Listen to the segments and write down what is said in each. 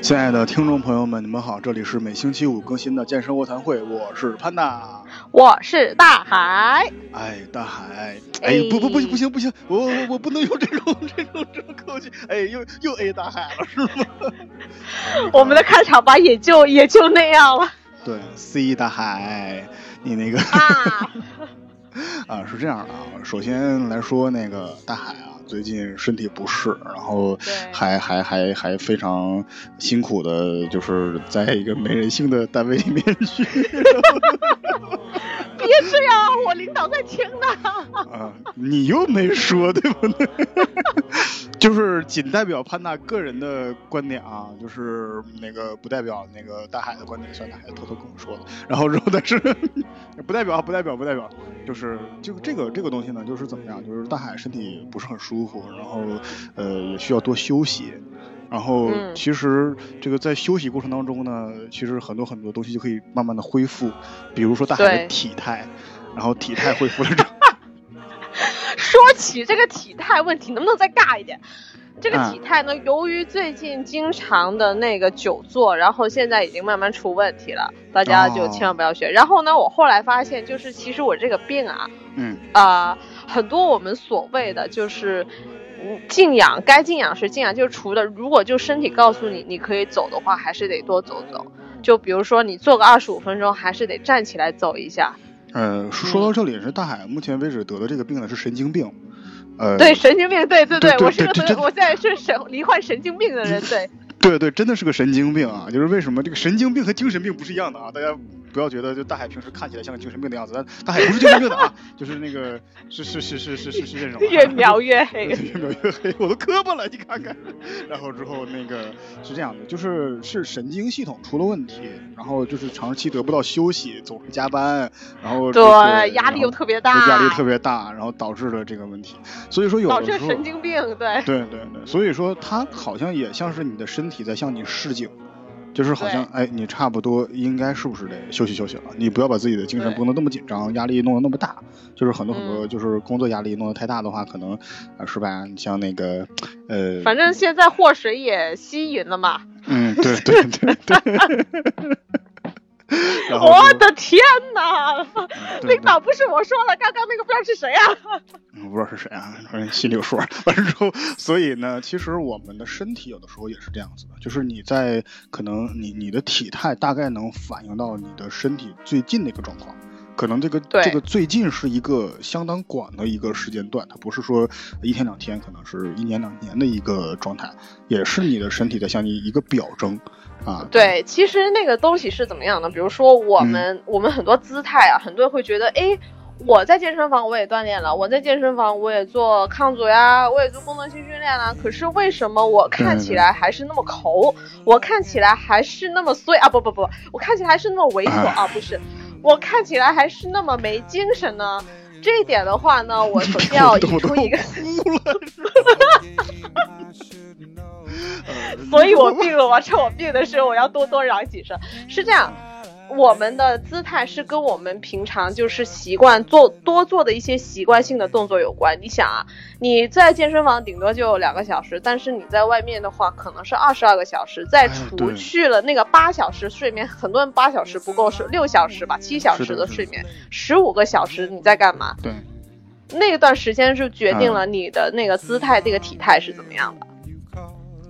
亲爱的听众朋友们，你们好，这里是每星期五更新的健身卧谈会，我是潘达，我是大海。哎，大海，哎，不不不不行不行，我我我不能用这种 这种这种口气，哎，又又 A 大海了是吗？我们的开场吧也就也就那样了。对，C 大海，你那个啊啊是这样的啊，首先来说那个大海啊。最近身体不适，然后还还还还非常辛苦的，就是在一个没人性的单位里面 去。别这样，我领导在听呢。啊，你又没说对不对？就是仅代表潘大个人的观点啊，就是那个不代表那个大海的观点，虽然大海偷偷跟我说的。然后之后但是 不代表不代表不代表，就是就这个这个东西呢，就是怎么样？就是大海身体不是很舒服，然后呃也需要多休息。然后其实这个在休息过程当中呢，其实很多很多东西就可以慢慢的恢复，比如说大海的体态，然后体态恢复了之后。说起这个体态问题，能不能再尬一点？这个体态呢，由于最近经常的那个久坐，然后现在已经慢慢出问题了，大家就千万不要学。然后呢，我后来发现，就是其实我这个病啊，嗯啊，很多我们所谓的就是静养，该静养是静养，就是除了如果就身体告诉你你可以走的话，还是得多走走。就比如说你坐个二十五分钟，还是得站起来走一下。呃，说到这里是大海，目前为止得的这个病呢是神经病，呃，对神经病，对对对，我是个我现在是神罹患神经病的人，对，对对，真的是个神经病啊！就是为什么这个神经病和精神病不是一样的啊？大家。不要觉得就大海平时看起来像个精神病的样子，但大海不是精神病的啊，就是那个是是是是是是是这种。越描越黑，越描越黑，我都磕巴了，你看看。然后之后那个是这样的，就是是神经系统出了问题，然后就是长期得不到休息，总是加班，然后对压力又特别大，压力特别大，然后导致了这个问题。所以说有导致神经病，对对对对，所以说它好像也像是你的身体在向你示警。就是好像哎，你差不多应该是不是得休息休息了？你不要把自己的精神绷得那么紧张，压力弄得那么大。就是很多很多，就是工作压力弄得太大的话，可能啊是吧？像那个呃，反正现在祸水也吸引了嘛。嗯，对对对对。我的天哪！领导不是我说了，刚刚那个不知道是谁啊？不知道是谁啊？反正心里有数。完了之后，所以呢，其实我们的身体有的时候也是这样子的，就是你在可能你你的体态大概能反映到你的身体最近的一个状况。可能这个这个最近是一个相当广的一个时间段，它不是说一天两天，可能是一年两年的一个状态，也是你的身体在向你一个表征啊。对，其实那个东西是怎么样的？比如说我们我们很多姿态啊，很多人会觉得，哎，我在健身房我也锻炼了，我在健身房我也做抗阻呀，我也做功能性训练了，可是为什么我看起来还是那么抠？我看起来还是那么碎啊？不不不，我看起来还是那么猥琐啊？不是。我看起来还是那么没精神呢，这一点的话呢，我首先要引出一个，所以我病了，我趁我病的时候，我要多多嚷几声，是这样。我们的姿态是跟我们平常就是习惯做多做的一些习惯性的动作有关。你想啊，你在健身房顶多就两个小时，但是你在外面的话可能是二十二个小时。再除去了那个八小时睡眠，很多人八小时不够，是六小时吧，七小时的睡眠，十五个小时你在干嘛？对，那段时间是决定了你的那个姿态、这个体态是怎么样的。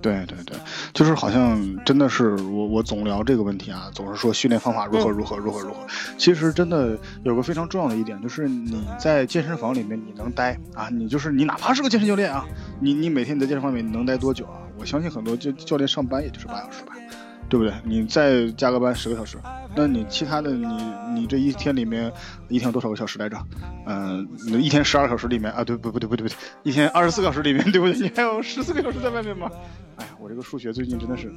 对对对，就是好像真的是我我总聊这个问题啊，总是说训练方法如何如何如何如何。其实真的有个非常重要的一点，就是你在健身房里面你能待啊，你就是你哪怕是个健身教练啊，你你每天你在健身房里面能待多久啊？我相信很多教教练上班也就是八小时吧。对不对？你再加个班十个小时，那你其他的你你这一天里面一天有多少个小时来着？嗯，一天十二小时里面啊，对不不对不对不对，一天二十四小时里面对不对？你还有十四个小时在外面吗？哎呀，我这个数学最近真的是，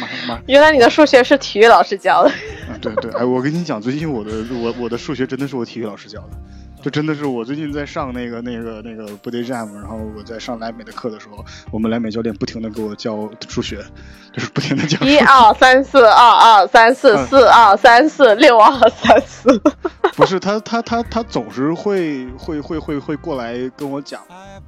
马上马。原来你的数学是体育老师教的。对对，哎，我跟你讲，最近我的我我的数学真的是我体育老师教的。就真的是我最近在上那个那个那个 Body Jam，然后我在上莱美的课的时候，我们莱美教练不停的给我教数学，就是不停的讲一二三四二二三四四二三四六二三四。不是他他他他总是会会会会会过来跟我讲，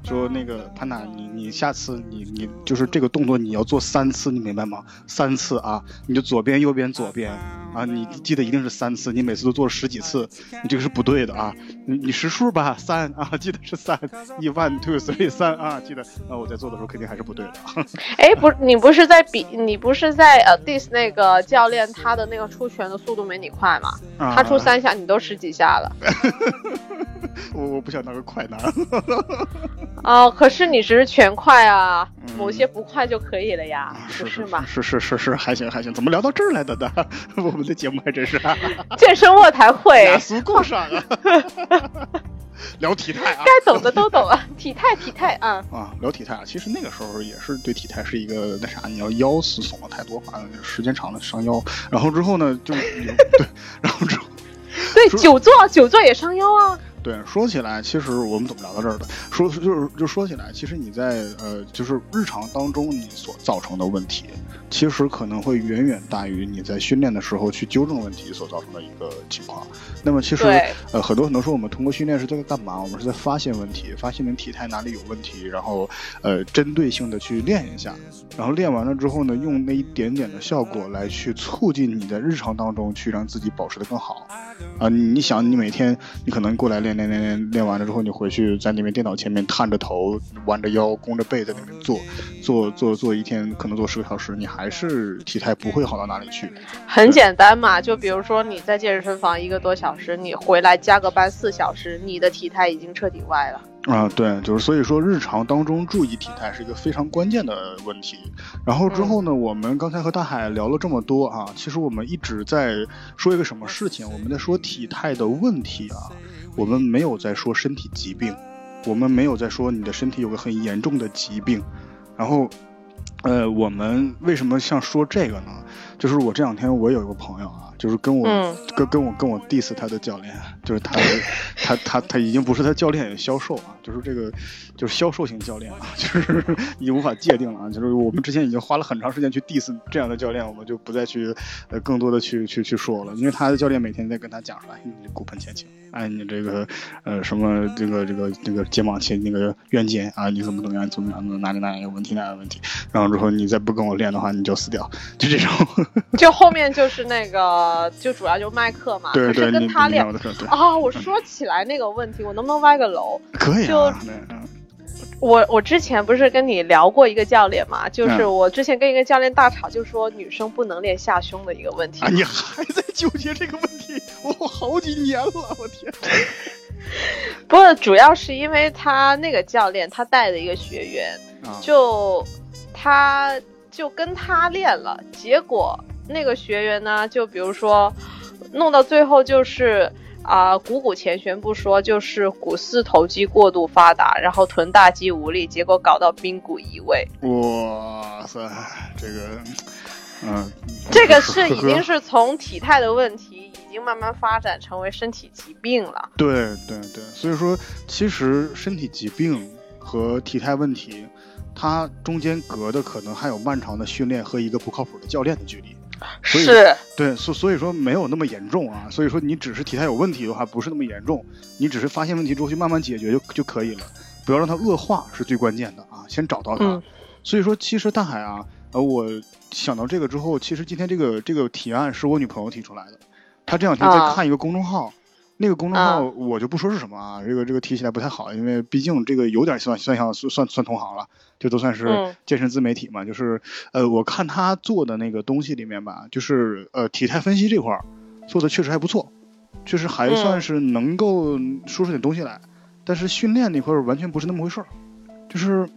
说那个潘娜，你你下次你你就是这个动作你要做三次，你明白吗？三次啊，你就左边右边左边啊，你记得一定是三次，你每次都做十几次，你这个是不对的啊，你你识数吧，三啊，记得是三，一 one two three 三啊，记得啊，我在做的时候肯定还是不对的。哎，不，你不是在比，你不是在呃 diss 那个教练他的那个出拳的速度没你快吗？他出三下你都十几下了。我我不想当个快男。哦，可是你只是全快啊，某些不快就可以了呀，不是吗？是是是是，还行还行。怎么聊到这儿来的呢？我们的节目还真是 健身卧谈会，雅俗共赏啊。聊体态啊，该懂的都懂啊，体态体态啊。啊，聊体态啊，其实那个时候也是对体态是一个那啥，你要腰是耸了太多，反正时间长了伤腰。然后之后呢，就对，然后之后。对，久坐久坐也伤腰啊。对，说起来，其实我们怎么聊到这儿的？说就是就说起来，其实你在呃，就是日常当中你所造成的问题。其实可能会远远大于你在训练的时候去纠正问题所造成的一个情况。那么其实呃很多很多时候我们通过训练是在干嘛？我们是在发现问题，发现你体态哪里有问题，然后呃针对性的去练一下，然后练完了之后呢，用那一点点的效果来去促进你在日常当中去让自己保持的更好。啊，你想你每天你可能过来练练练练练完了之后，你回去在那边电脑前面探着头、弯着腰、弓着背在那边做做做做一天，可能做十个小时，你还。还是体态不会好到哪里去，很简单嘛，就比如说你在健身房一个多小时，你回来加个班四小时，你的体态已经彻底歪了。啊，对，就是所以说日常当中注意体态是一个非常关键的问题。然后之后呢，我们刚才和大海聊了这么多啊，其实我们一直在说一个什么事情？我们在说体态的问题啊，我们没有在说身体疾病，我们没有在说你的身体有个很严重的疾病，然后。呃，我们为什么像说这个呢？就是我这两天我有一个朋友啊，就是跟我跟跟我跟我 diss 他的教练，就是他他他他已经不是他教练，也销售啊，就是这个就是销售型教练啊，就是已经无法界定了啊。就是我们之前已经花了很长时间去 diss 这样的教练，我们就不再去呃更多的去去去说了，因为他的教练每天在跟他讲说，哎，你骨盆前倾，哎，你这个呃什么这个这个这个肩膀前那个圆肩啊，你怎么怎么样怎么样哪里哪里有问题哪里有问题，然后之后你再不跟我练的话，你就死掉，就这种。就后面就是那个，就主要就麦克嘛，对对，跟他练啊。我说起来那个问题，我能不能歪个楼？可以啊。我我之前不是跟你聊过一个教练嘛，就是我之前跟一个教练大吵，就说女生不能练下胸的一个问题。你还在纠结这个问题？我好几年了，我天！不过，主要是因为他那个教练他带的一个学员，就他。就跟他练了，结果那个学员呢，就比如说，弄到最后就是啊，股骨前旋不说，就是股四头肌过度发达，然后臀大肌无力，结果搞到髌骨移位。哇塞，这个，嗯，这个是 已经是从体态的问题，已经慢慢发展成为身体疾病了。对对对，所以说，其实身体疾病和体态问题。它中间隔的可能还有漫长的训练和一个不靠谱的教练的距离，是，对，所所以说没有那么严重啊。所以说你只是体态有问题的话，不是那么严重，你只是发现问题之后去慢慢解决就就可以了，不要让它恶化是最关键的啊，先找到它。所以说，其实大海啊，呃，我想到这个之后，其实今天这个这个提案是我女朋友提出来的，她这两天在看一个公众号。那个公众号我就不说是什么啊，这个这个提起来不太好，因为毕竟这个有点算算像算算同行了，就都算是健身自媒体嘛。就是呃，我看他做的那个东西里面吧，就是呃体态分析这块儿做的确实还不错，确实还算是能够说出点东西来。但是训练那块儿完全不是那么回事儿，就是。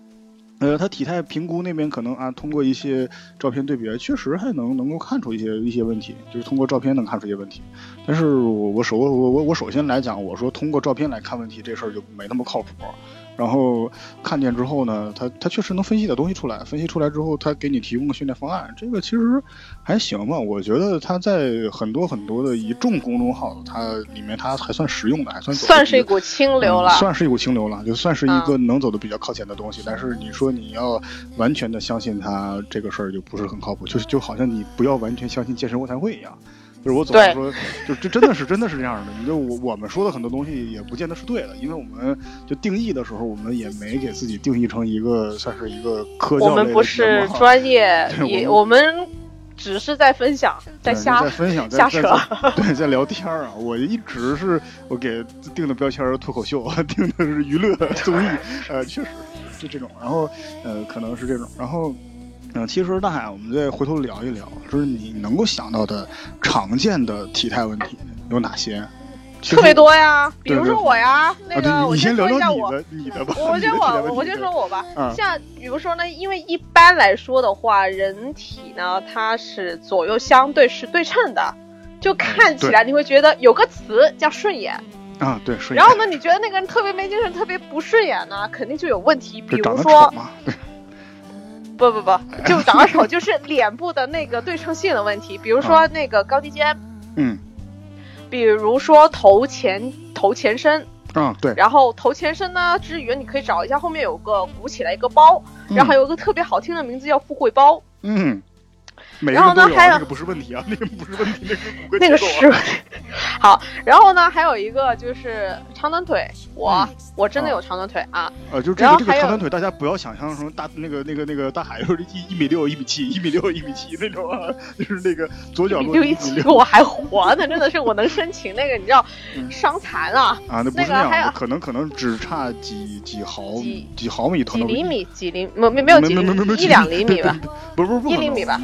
呃，他体态评估那边可能啊，通过一些照片对比，确实还能能够看出一些一些问题，就是通过照片能看出一些问题。但是我我首我我我首先来讲，我说通过照片来看问题这事儿就没那么靠谱。然后看见之后呢，他他确实能分析的东西出来，分析出来之后，他给你提供个训练方案，这个其实还行吧。我觉得他在很多很多的一众公众号，它里面它还算实用的，还算算是一股清流了，算是一股清流了，就算是一个能走的比较靠前的东西。但是你说你要完全的相信他这个事儿，就不是很靠谱。就就好像你不要完全相信健身卧谈会一样。就是我总是说，就这真的是真的是这样的。你就我我们说的很多东西也不见得是对的，因为我们就定义的时候，我们也没给自己定义成一个算是一个科教我们不是专业，也我们只是在分享，在瞎在分享，瞎扯，对，在聊天啊。我一直是我给定的标签脱口秀，定的是娱乐综艺，呃，确实是这种。然后呃，可能是这种，然后。嗯，其实大海，我们再回头聊一聊，就是你能够想到的常见的体态问题有哪些？特别多呀，比如说我呀，那个我先聊聊你的，你的吧。我先我，我先说我吧。像比如说呢，因为一般来说的话，人体呢它是左右相对是对称的，就看起来你会觉得有个词叫顺眼啊，对顺眼。然后呢，你觉得那个人特别没精神，特别不顺眼呢，肯定就有问题，比如说。不不不，就长得丑，就是脸部的那个对称性的问题。比如说那个高低肩，嗯，比如说头前头前身，嗯对。然后头前身呢之余，你可以找一下后面有个鼓起来一个包，然后还有一个特别好听的名字叫富贵包，嗯。然后呢，还有那个不是问题啊，那个不是问题，那是骨骼那个是好，然后呢，还有一个就是长短腿，我我真的有长短腿啊。呃，就是这个这个长短腿，大家不要想象成大那个那个那个大海就是一一米六一米七一米六一米七那种啊，就是那个左脚落一米六，我还活呢，真的是我能申请那个你知道伤残啊啊，那不是那样，可能可能只差几几毫几毫米，几厘米几厘没没没有几一两厘米吧，不不不是一厘米吧。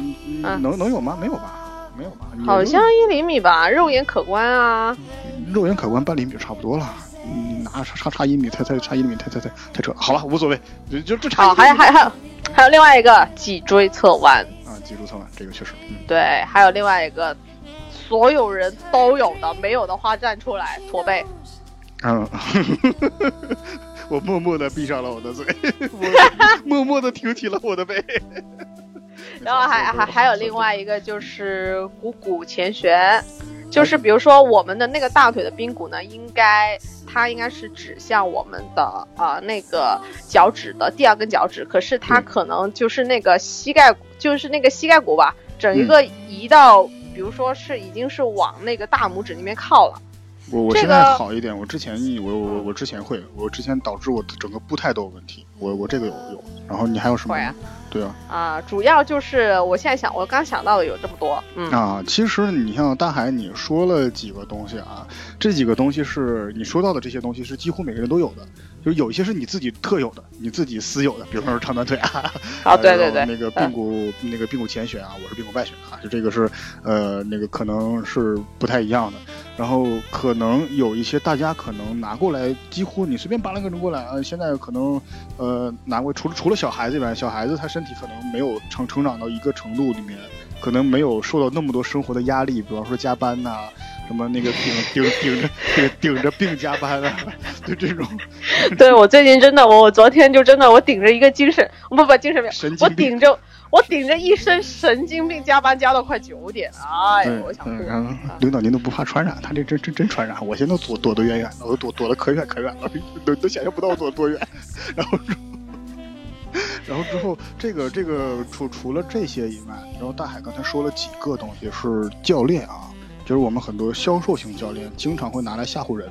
能能有吗？没有吧，没有吧。好像一厘米吧，肉眼可观啊。肉眼可观半厘米就差不多了。你拿差差差一米，太太差一厘米，太太太太扯。好了，无所谓，就就这差。好，还还还有还有另外一个脊椎侧弯啊，脊椎侧弯这个确实。对，还有另外一个，所有人都有的，没有的话站出来驼背。嗯，我默默的闭上了我的嘴，默默的挺起了我的背。然后还还还有另外一个就是股骨前旋，就是比如说我们的那个大腿的髌骨呢，应该它应该是指向我们的啊那个脚趾的第二根脚趾，可是它可能就是那个膝盖，就是那个膝盖骨吧，整一个移到，比如说是已经是往那个大拇指那边靠了。我我现在好一点，我之前我我我之前会，我之前导致我整个步态都有问题，我我这个有有。然后你还有什么？对啊，啊，主要就是我现在想，我刚想到的有这么多。嗯啊，其实你像大海，你说了几个东西啊，这几个东西是你说到的这些东西是几乎每个人都有的，就是有一些是你自己特有的，你自己私有的，比如说长短腿啊，啊对对对，那个髌骨那个髌骨前旋啊，我是髌骨外旋啊，就这个是呃那个可能是不太一样的。然后可能有一些大家可能拿过来，几乎你随便扒拉个人过来啊，现在可能呃拿过除了除了小孩子以外，小孩子他身体可能没有成成长到一个程度里面，可能没有受到那么多生活的压力，比方说加班呐，什么那个顶顶顶着顶顶着病加班啊，就这种。对我最近真的，我我昨天就真的我顶着一个精神不不精神病，神经我顶着。我顶着一身神经病加班加到快九点，哎呀，我想哭。领导您都不怕传染，他这真真真传染，我现在躲躲得远远的，我都躲躲得可远可远了，都都想象不到我躲多远。然后，然后之后这个这个除除了这些以外，然后大海刚才说了几个东西是教练啊，就是我们很多销售型教练经常会拿来吓唬人，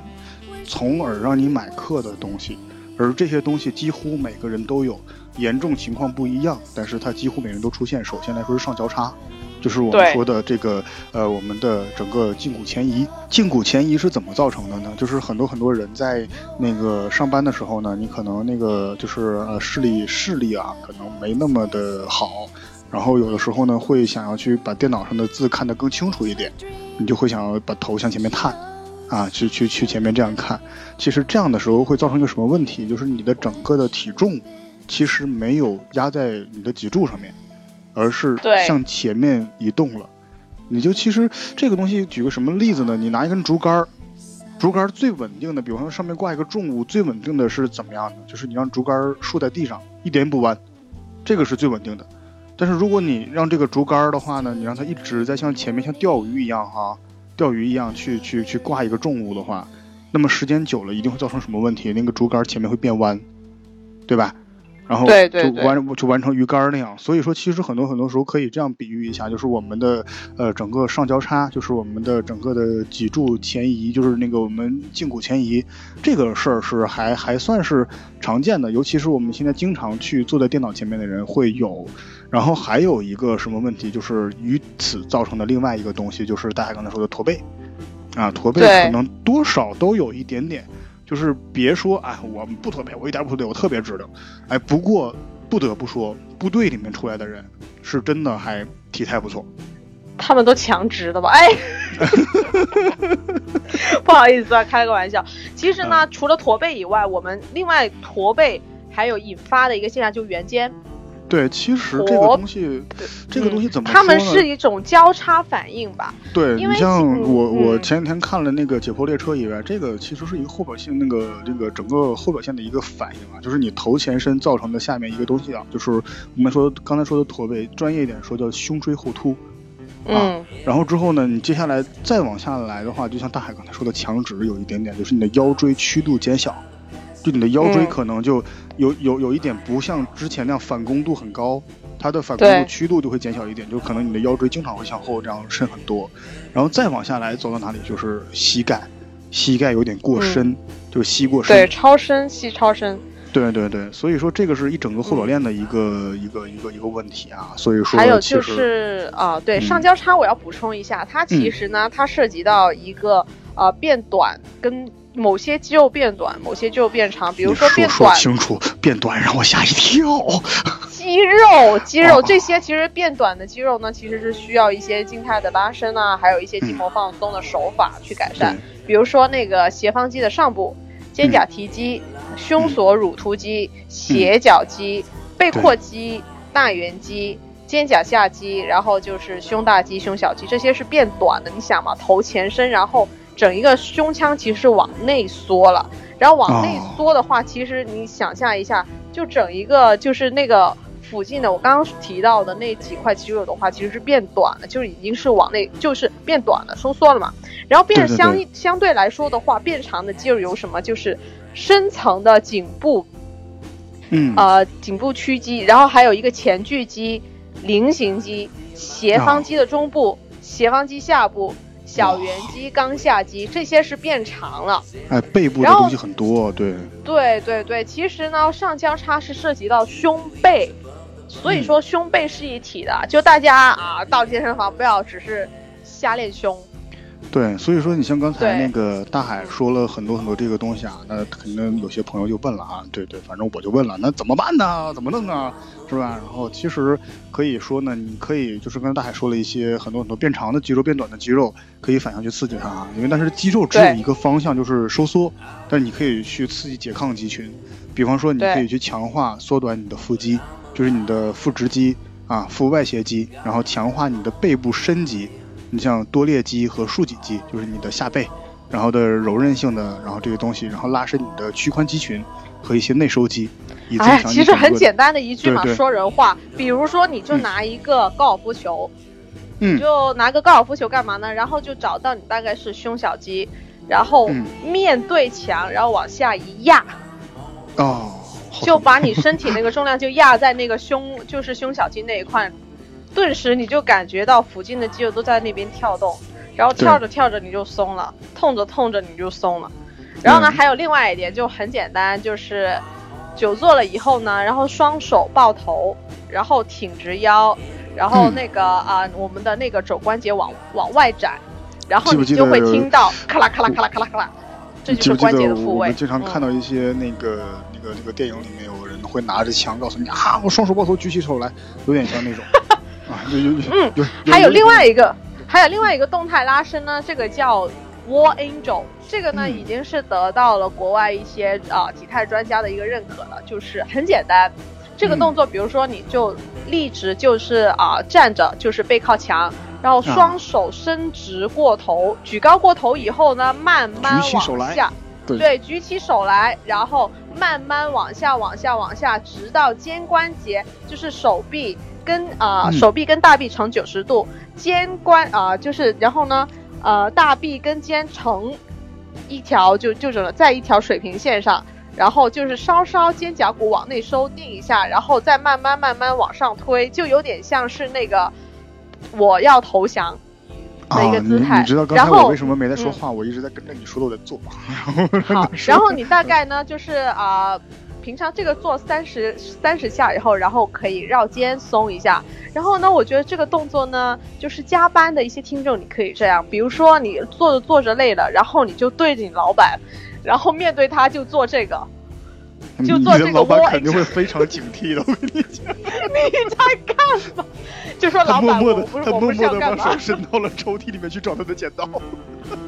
从而让你买课的东西，而这些东西几乎每个人都有。严重情况不一样，但是它几乎每人都出现。首先来说是上交叉，就是我们说的这个呃，我们的整个胫骨前移。胫骨前移是怎么造成的呢？就是很多很多人在那个上班的时候呢，你可能那个就是呃视力视力啊，可能没那么的好，然后有的时候呢会想要去把电脑上的字看得更清楚一点，你就会想要把头向前面探，啊，去去去前面这样看。其实这样的时候会造成一个什么问题？就是你的整个的体重。其实没有压在你的脊柱上面，而是向前面移动了。你就其实这个东西，举个什么例子呢？你拿一根竹竿，竹竿最稳定的，比方说上面挂一个重物，最稳定的是怎么样的？就是你让竹竿竖在地上，一点不弯，这个是最稳定的。但是如果你让这个竹竿的话呢，你让它一直在像前面像钓鱼一样哈，钓鱼一样去去去挂一个重物的话，那么时间久了一定会造成什么问题？那个竹竿前面会变弯，对吧？然后就完就完成鱼竿那样，所以说其实很多很多时候可以这样比喻一下，就是我们的呃整个上交叉，就是我们的整个的脊柱前移，就是那个我们胫骨前移这个事儿是还还算是常见的，尤其是我们现在经常去坐在电脑前面的人会有。然后还有一个什么问题，就是与此造成的另外一个东西，就是大家刚才说的驼背啊，驼背可能多少都有一点点。就是别说哎，我不驼背，我一点不驼背，我特别直的。哎，不过不得不说，部队里面出来的人是真的还体态不错。他们都强直的吧？哎，不好意思啊，开个玩笑。其实呢，除了驼背以外，我们另外驼背还有引发的一个现象，就圆肩。对，其实这个东西，这个东西怎么说呢？他们是一种交叉反应吧？对，你像我，我前几天看了那个解剖列车以外，这个其实是一个后表性，那个这个整个后表现的一个反应啊，就是你头前伸造成的下面一个东西啊，就是我们说刚才说的驼背，专业一点说叫胸椎后凸，啊，然后之后呢，你接下来再往下来的话，就像大海刚才说的强直有一点点，就是你的腰椎曲度减小。就你的腰椎可能就有有有一点不像之前那样反弓度很高，它的反弓度曲度就会减小一点，就可能你的腰椎经常会向后这样伸很多，然后再往下来走到哪里就是膝盖，膝盖有点过深，就是膝过深，对，超深，膝超深，对对对，所以说这个是一整个后表链的一个一个一个一个问题啊，所以说还有就是啊，对上交叉我要补充一下，它其实呢，它涉及到一个呃变短跟。某些肌肉变短，某些肌肉变长，比如说变短。说清楚，变短让我吓一跳。肌肉，肌肉这些其实变短的肌肉呢，其实是需要一些静态的拉伸啊，还有一些筋膜放松的手法去改善。比如说那个斜方肌的上部，肩胛提肌、胸锁乳突肌、斜角肌、背阔肌、大圆肌、肩胛下肌，然后就是胸大肌、胸小肌，这些是变短的。你想嘛，头前伸，然后。整一个胸腔其实是往内缩了，然后往内缩的话，其实你想象一下，就整一个就是那个附近的我刚刚提到的那几块肌肉的话，其实是变短了，就是已经是往内就是变短了，收缩了嘛。然后变相相对来说的话，变长的肌肉有什么？就是深层的颈部，嗯，呃，颈部屈肌，然后还有一个前锯肌、菱形肌、斜方肌的中部、斜方肌下部。小圆肌、刚下肌这些是变长了，哎，背部的东西很多，对，对对对，其实呢，上交叉是涉及到胸背，所以说胸背是一体的，就大家啊到健身房不要只是瞎练胸。对，所以说你像刚才那个大海说了很多很多这个东西啊，那肯定有些朋友就问了啊，对对，反正我就问了，那怎么办呢？怎么弄啊？是吧？然后其实可以说呢，你可以就是刚才大海说了一些很多很多变长的肌肉、变短的肌肉，可以反向去刺激它啊。因为但是肌肉只有一个方向就是收缩，但是你可以去刺激拮抗肌群，比方说你可以去强化缩短你的腹肌，就是你的腹直肌啊、腹外斜肌，然后强化你的背部伸肌。你像多裂肌和竖脊肌，就是你的下背，然后的柔韧性的，然后这个东西，然后拉伸你的屈髋肌群和一些内收肌，以增强你其实很简单的一句嘛，说人话。比如说，你就拿一个高尔夫球，嗯，就拿个高尔夫球干嘛呢？然后就找到你大概是胸小肌，然后面对墙，然后往下一压，哦，就把你身体那个 重量就压在那个胸，就是胸小肌那一块。顿时你就感觉到附近的肌肉都在那边跳动，然后跳着跳着你就松了，痛着痛着你就松了。然后呢，还有另外一点就很简单，就是久坐了以后呢，然后双手抱头，然后挺直腰，然后那个啊，我们的那个肘关节往往外展，然后你就会听到咔啦咔啦咔啦咔啦咔啦，这就是关节的复位。我们经常看到一些那个那个那个电影里面有人会拿着枪告诉你啊，我双手抱头举起手来，有点像那种。嗯，还有另外一个，还有另外一个动态拉伸呢，这个叫 Wall Angel，这个呢已经是得到了国外一些啊体态专家的一个认可了，就是很简单，这个动作，比如说你就立直，就是啊站着，就是背靠墙，然后双手伸直过头，举高过头以后呢，慢慢往下，对。对，举起手来，然后慢慢往下，往下，往下，直到肩关节，就是手臂跟啊、手臂跟大臂成九十度，肩关啊、就是然后呢，呃，大臂跟肩成一条就就整个在一条水平线上。然后就是稍稍肩胛骨往内收定一下，然后再慢慢慢慢往上推，就有点像是那个我要投降的一个啊，姿态。你你知道刚然后才我为什么没在说嗯话？我一直在跟着你说的，我在做。好，然后你大概呢，就是啊、平常这个做三十三十下以后，然后可以绕肩松一下。然后呢，我觉得这个动作呢，就是加班的一些听众，你可以这样，比如说你做着做着累了，然后你就对着你老板，然后面对他就做这个，就做这个的老板肯定会非常警惕的，我跟你讲。你在干嘛？就说老板，默默的，他默默的把手？伸到了抽屉里面去找他的剪刀，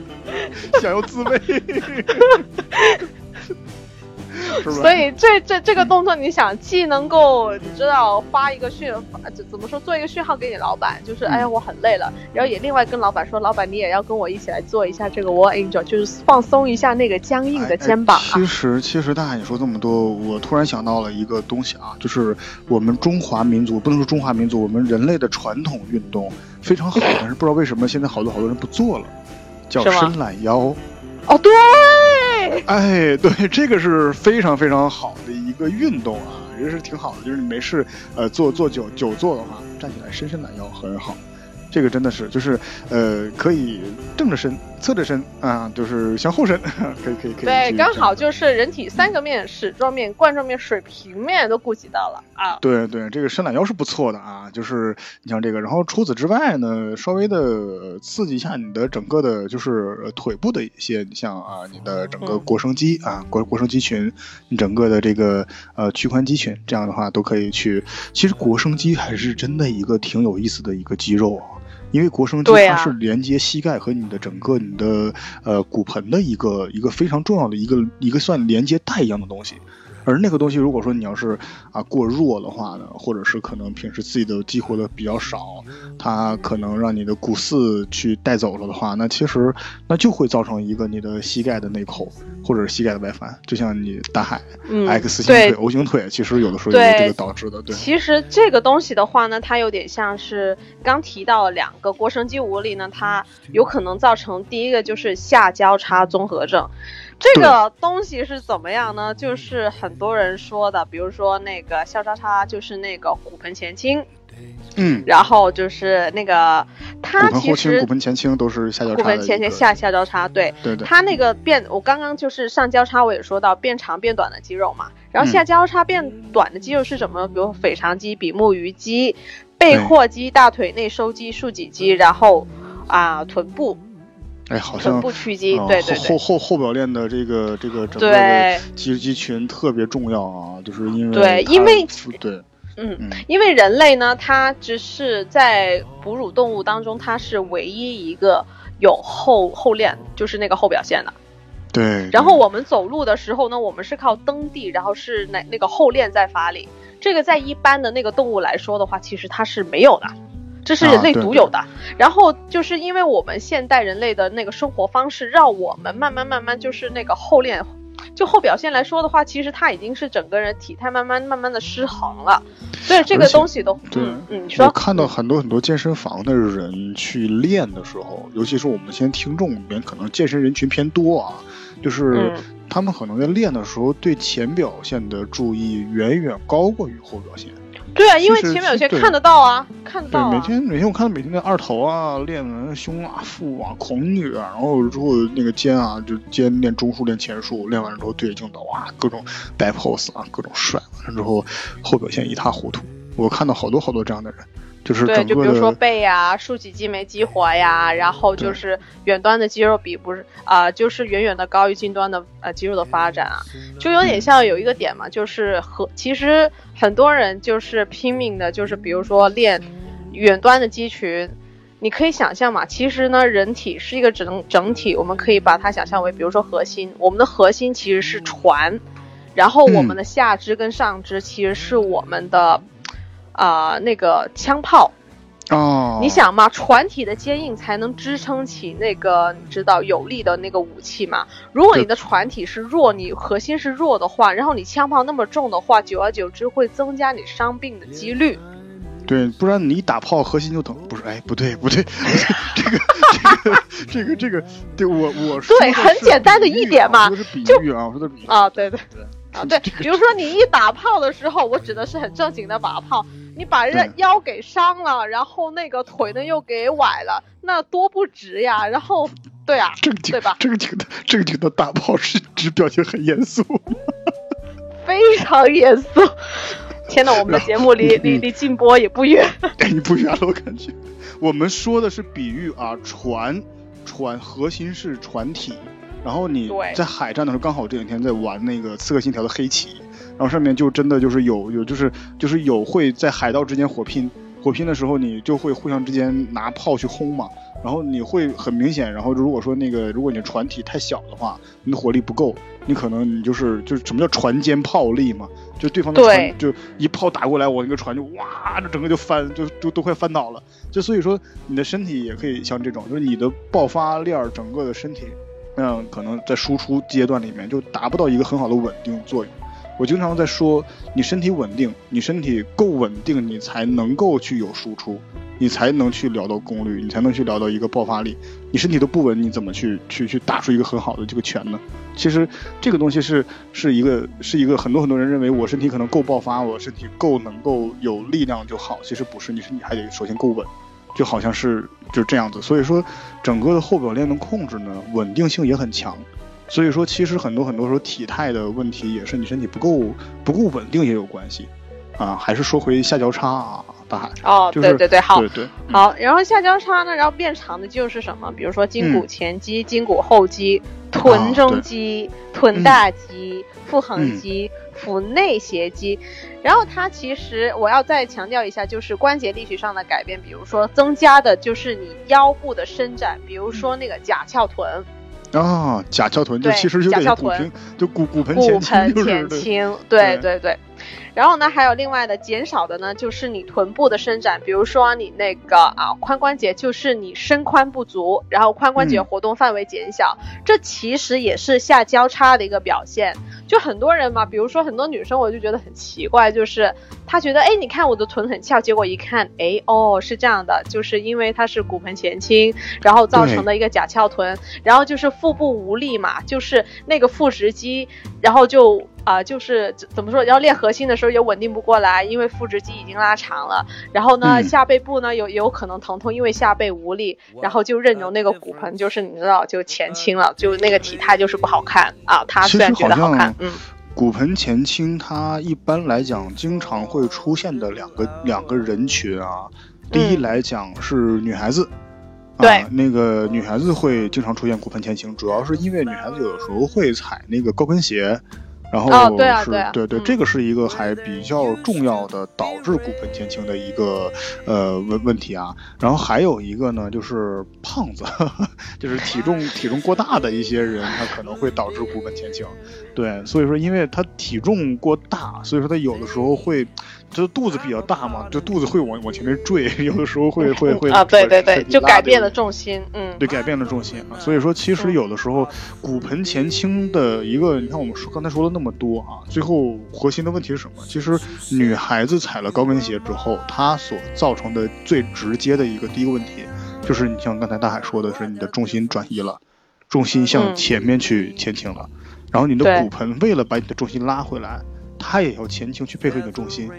想要自慰，是吧？所以这这这个动作，你想既能够你知道发一个讯，发怎怎么说做一个讯号给你老板，就是嗯哎呀我很累了，然后也另外跟老板说，老板你也要跟我一起来做一下这个 War Angel，就是放松一下那个僵硬的肩膀啊哎其。实，其实大海你说这么多，我突然想到了一个东西啊，就是我们中华民族，不能说中华民族，我们人类的传统运动非常好，但是不知道为什么现在好多好多人不做了，叫伸懒腰。哦，对，哎，对，这个是非常非常好的一个运动啊，也是挺好的。就是你没事，呃，坐坐久久坐的话，站起来伸伸懒腰很好。这个真的是，就是呃，可以正着伸、侧着伸啊，就是向后伸，可以可以可以。对，刚好就是人体三个面，矢状面、冠状面、水平面都顾及到了啊。对对，这个伸懒腰是不错的啊，就是你像这个，然后除此之外呢，稍微的刺激一下你的整个的，就是呃腿部的一些，你像啊，你的整个嗯腘绳肌啊，腘腘绳肌群，你整个的这个呃屈髋肌群，这样的话都可以去。其实腘绳肌还是真的一个挺有意思的一个肌肉啊。因为腘绳肌它是连接膝盖和你的整个你的呃骨盆的一个一个非常重要的一个一个算连接带一样的东西，而那个东西，如果说你要是啊过弱的话呢，或者是可能平时自己的激活的比较少，它可能让你的骨刺去带走了的话，那其实那就会造成一个你的膝盖的内扣或者是膝盖的外翻，就像你大海、嗯 X 型腿、O 型腿，其实有的时候也是这个导致的，对。其实这个东西的话呢，它有点像是刚提到两个腘绳肌无力呢，它有可能造成第一个就是下交叉综合症。这个东西是怎么样呢？就是很多人说的，比如说那个下交叉就是那个骨盆前倾，嗯，然后就是那个它骨盆后倾、其实骨盆前倾都是下交叉的骨盆前倾下下交叉，对，对对，它那个变，我刚刚就是上交叉，我也说到变长变短的肌肉嘛。然后嗯下交叉变短的肌肉是什么？呢？比如腓肠肌、比目鱼肌、背阔肌、大腿内收肌、竖脊肌，然后啊、臀部哎，好臀像部屈肌，啊对对对后后后后表链的这个这个整个的对肌肌群特别重要啊，就是因为对因为对嗯。嗯因为人类呢，它只是在哺乳动物当中，它是唯一一个有后后链，就是那个后表线的。对，然后我们走路的时候呢，我们是靠蹬地，然后是那那个后链在发力。这个在一般的那个动物来说的话，其实它是没有的，这是人类独有的。然后就是因为我们现代人类的那个生活方式，让我们慢慢慢慢就是那个后练。就后表现来说的话，其实它已经是整个人体态慢慢慢慢的失衡了，所以这个东西都，对嗯嗯，你我说，看到很多很多健身房的人去练的时候，尤其是我们现在听众里面可能健身人群偏多啊，就是嗯他们可能在练的时候对前表现的注意远远高过于后表现。对啊，因为前面有些看得到啊，看得对，到啊，每天每天我看到每天的二头啊，练胸啊、腹啊、狂女啊，然后之后那个肩啊，就肩练中束、练前束，练完了之后对着镜头，哇，各种 back pose 啊，各种帅，完了之后后表现一塌糊涂。我看到好多好多这样的人，就是对，就比如说背呀、竖脊肌没激活呀，然后就是远端的肌肉比不是啊、就是远远的高于近端的呃肌肉的发展啊，就有点像有一个点嘛，就是和其实很多人就是拼命的，就是比如说练远端的肌群。你可以想象嘛，其实呢，人体是一个整整体，我们可以把它想象为，比如说核心，我们的核心其实是船，然后我们的下肢跟上肢其实是我们的，啊、那个枪炮，哦，你想嘛，船体的坚硬才能支撑起那个你知道有力的那个武器嘛。如果你的船体是弱，你核心是弱的话，然后你枪炮那么重的话，久而久之会增加你伤病的几率。对，不然你一打炮核心就疼。不是，哎，不对，不对，这个，这个，这个，这个，对我，我说对，很简单的一点嘛，就是比喻啊，我说的比喻啊，对对对，啊对，比如说你一打炮的时候，我指的是很正经的把炮，你把人腰给伤了，然后那个腿呢又给崴了，那多不值呀。然后，对啊，正经对吧？正经的正经的大炮是指表情很严肃，非常严肃。天呐，我们的节目离离离禁播也不远，你不远了，我感觉。我们说的是比喻啊，船，船核心是船体，然后你在海战的时候，刚好这两天在玩那个《刺客信条》的黑旗，然后上面就真的就是有有就是就是有会在海盗之间火拼，火拼的时候你就会互相之间拿炮去轰嘛。然后你会很明显，然后如果说那个，如果你的船体太小的话，你的火力不够，你可能你就是就是什么叫船坚炮利嘛？就对方的船就一炮打过来，我那个船就哇，这整个就翻，就就都快翻倒了。就所以说，你的身体也可以像这种，就是你的爆发链整个的身体，那样可能在输出阶段里面就达不到一个很好的稳定作用。我经常在说，你身体稳定，你身体够稳定，你才能够去有输出。你才能去聊到功率，你才能去聊到一个爆发力。你身体都不稳，你怎么去去去打出一个很好的这个拳呢？其实这个东西是是一个是一个很多很多人认为我身体可能够爆发，我身体够能够有力量就好。其实不是，你身体还得首先够稳，就好像是就是这样子。所以说，整个的后表链的控制呢，稳定性也很强。所以说，其实很多很多时候体态的问题也是你身体不够不够稳定也有关系啊。还是说回下交叉啊。大海哦，对对对，好，对对，好。然后下交叉呢，然后变长的就是什么？比如说胫骨前肌、胫骨后肌、臀中肌、臀大肌、腹横肌、腹内斜肌。然后它其实我要再强调一下，就是关节力学上的改变。比如说增加的就是你腰部的伸展，比如说那个甲翘臀。啊，假翘臀就其实就假翘臀，就骨骨盆前倾，对对对。然后呢，还有另外的减少的呢，就是你臀部的伸展，比如说你那个啊髋关节，就是你伸髋不足，然后髋关节活动范围减小，这其实也是下交叉的一个表现。就很多人嘛，比如说很多女生，我就觉得很奇怪，就是她觉得，哎，你看我的臀很翘，结果一看，哎，哦，是这样的，就是因为她是骨盆前倾，然后造成的一个假翘臀，然后就是腹部无力嘛，就是那个腹直肌，然后就。啊，就是怎么说，要练核心的时候也稳定不过来，因为腹直肌已经拉长了。然后呢，下背部呢有有可能疼痛，因为下背无力，然后就任由那个骨盆，就是你知道，就前倾了，就那个体态就是不好看啊。他虽然觉得好看，嗯，骨盆前倾，它一般来讲经常会出现的两个两个人群啊，第一来讲是女孩子，对，那个女孩子会经常出现骨盆前倾，主要是因为女孩子有的时候会踩那个高跟鞋。然后是，对对，这个是一个还比较重要的导致骨盆前倾的一个呃问问题啊。然后还有一个呢，就是胖子，就是体重体重过大的一些人，他可能会导致骨盆前倾。对，所以说，因为他体重过大，所以说他有的时候会。就肚子比较大嘛，就肚子会往往前面坠，有的时候会会会啊，对对对，就改变了重心，嗯，对，改变了重心啊。所以说，其实有的时候骨盆前倾的一个，你看我们说刚才说了那么多啊，最后核心的问题是什么？其实女孩子踩了高跟鞋之后，她所造成的最直接的一个第一个问题，就是你像刚才大海说的是你的重心转移了，重心向前面去前倾了，然后你的骨盆为了把你的重心拉回来，它也要前倾去配合你的重心。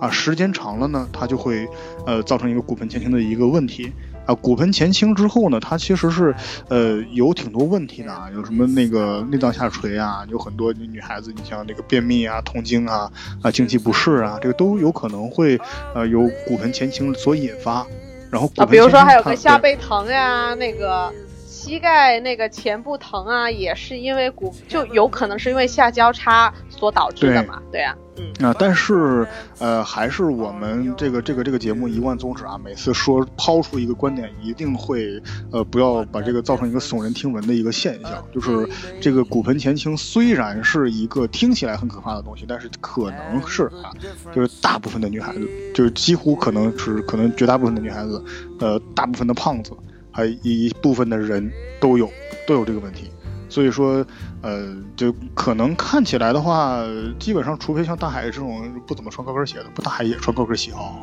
啊，时间长了呢，它就会，呃，造成一个骨盆前倾的一个问题。啊，骨盆前倾之后呢，它其实是，呃，有挺多问题的，有什么那个内脏下垂啊，有很多女孩子，你像那个便秘啊、痛经啊、啊经期不适啊，这个都有可能会，呃，由骨盆前倾所引发。然后，啊，比如说还有个下背疼呀，那个。膝盖那个前部疼啊，也是因为骨，就有可能是因为下交叉所导致的嘛，对。呀、嗯，啊，但是呃，还是我们这个这个这个节目一贯宗旨啊，每次说抛出一个观点，一定会呃不要把这个造成一个耸人听闻的一个现象，就是这个骨盆前倾虽然是一个听起来很可怕的东西，但是可能是啊，就是大部分的女孩子，就是几乎可能是可能绝大部分的女孩子，呃，大部分的胖子，还一部分的人都有都有这个问题。所以说，呃，就可能看起来的话，基本上除非像大海这种不怎么穿高跟鞋的，不大海也穿高跟鞋啊。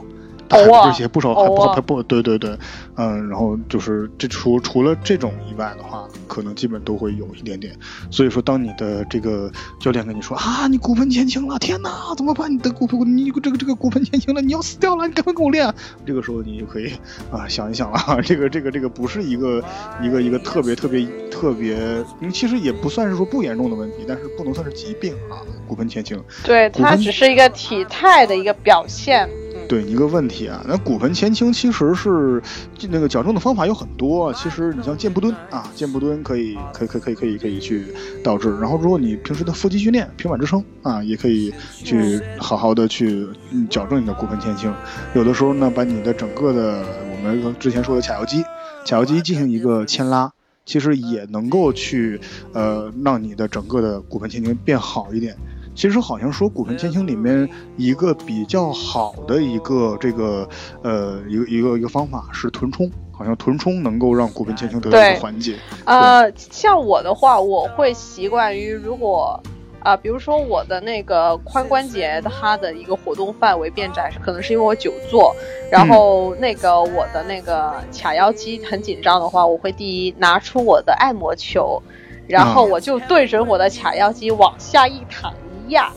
海高跟鞋不少还不还不对对对，嗯，然后就是这除除了这种以外的话，可能基本都会有一点点。所以说，当你的这个教练跟你说啊，你骨盆前倾了，天哪，怎么办？你的骨盆你这个这个骨盆前倾了，你要死掉了，你赶快跟我练。这个时候你就可以啊想一想了，这个这个这个不是一个一个一个特别特别特别，嗯，其实也不算是说不严重的问题，但是不能算是疾病啊，骨盆前倾。对，它只是一个体态的一个表现，嗯对一个问题啊，那骨盆前倾其实是那个矫正的方法有很多。其实你像箭步蹲啊，箭步蹲可以可以可以可以可以可以去导致。然后如果你平时的腹肌训练、平板支撑啊，也可以去好好的去矫正你的骨盆前倾。有的时候呢，把你的整个的我们之前说的髂腰肌，髂腰肌进行一个牵拉。其实也能够去，呃，让你的整个的骨盆前倾变好一点。其实好像说骨盆前倾里面一个比较好的一个这个呃一个一个一个方法是臀冲，好像臀冲能够让骨盆前倾得到一个缓解。呃，像我的话，我会习惯于如果啊、比如说我的那个髋关节它的一个活动范围变窄，是可能是因为我久坐，然后那个我的那个髂腰肌很紧张的话，我会第一拿出我的按摩球，然后啊。我就对准我的髂腰肌往下一躺一压，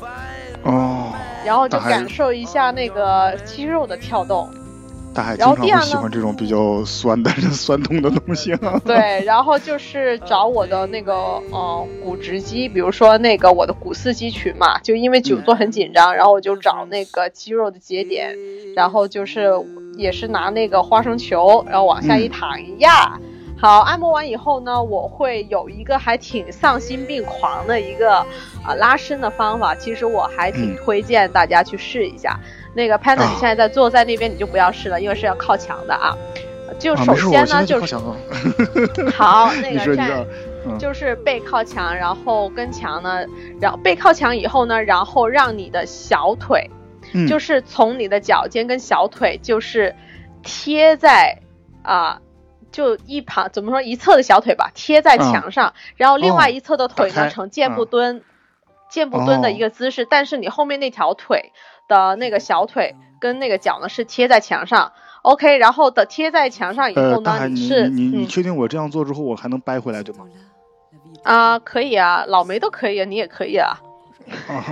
哦，然后就感受一下那个肌肉的跳动。大海经常会喜欢这种比较酸的 酸痛的东西啊。对，然后就是找我的那个呃骨直肌，比如说那个我的股四肌群嘛，就因为久坐很紧张，然后我就找那个肌肉的节点，然后就是也是拿那个花生球，然后往下一嗯躺一压。好，按摩完以后呢，我会有一个还挺丧心病狂的一个啊、拉伸的方法，其实我还挺嗯推荐大家去试一下。那个 Panda，、啊你现在在坐在那边，你就不要试了，因为是要靠墙的啊。就啊，首先呢，就就是。好，那个站，嗯就是背靠墙，然后跟墙呢，然后背靠墙以后呢，然后让你的小腿，嗯，就是从你的脚尖跟小腿，就是贴在啊、就一旁怎么说一侧的小腿吧，贴在墙上，然后另外哦一侧的腿呢呈箭步嗯蹲，箭步蹲的一个姿势，但是你后面那条腿的那个小腿跟那个脚呢是贴在墙上。OK，然后的贴在墙上以呃，后呢，你是你你嗯确定我这样做之后我还能掰回来对吗？啊、可以啊，老梅都可以，啊你也可以啊。啊，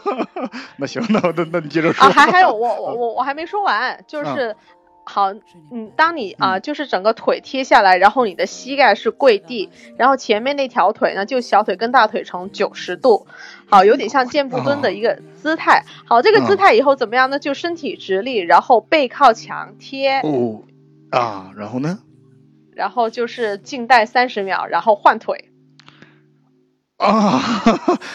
那行，那那那你接着说。啊，还还有我我 我我还没说完，就嗯是。好，嗯，当你啊、就是整个腿贴下来，然后你的膝盖是跪地，然后前面那条腿呢，就小腿跟大腿呈九十度，好，有点像箭步蹲的一个姿态。好，这个姿嗯态以后怎么样呢？就身体直立，然后背靠墙贴，哦啊，然后呢？然后就是静待三十秒，然后换腿。啊，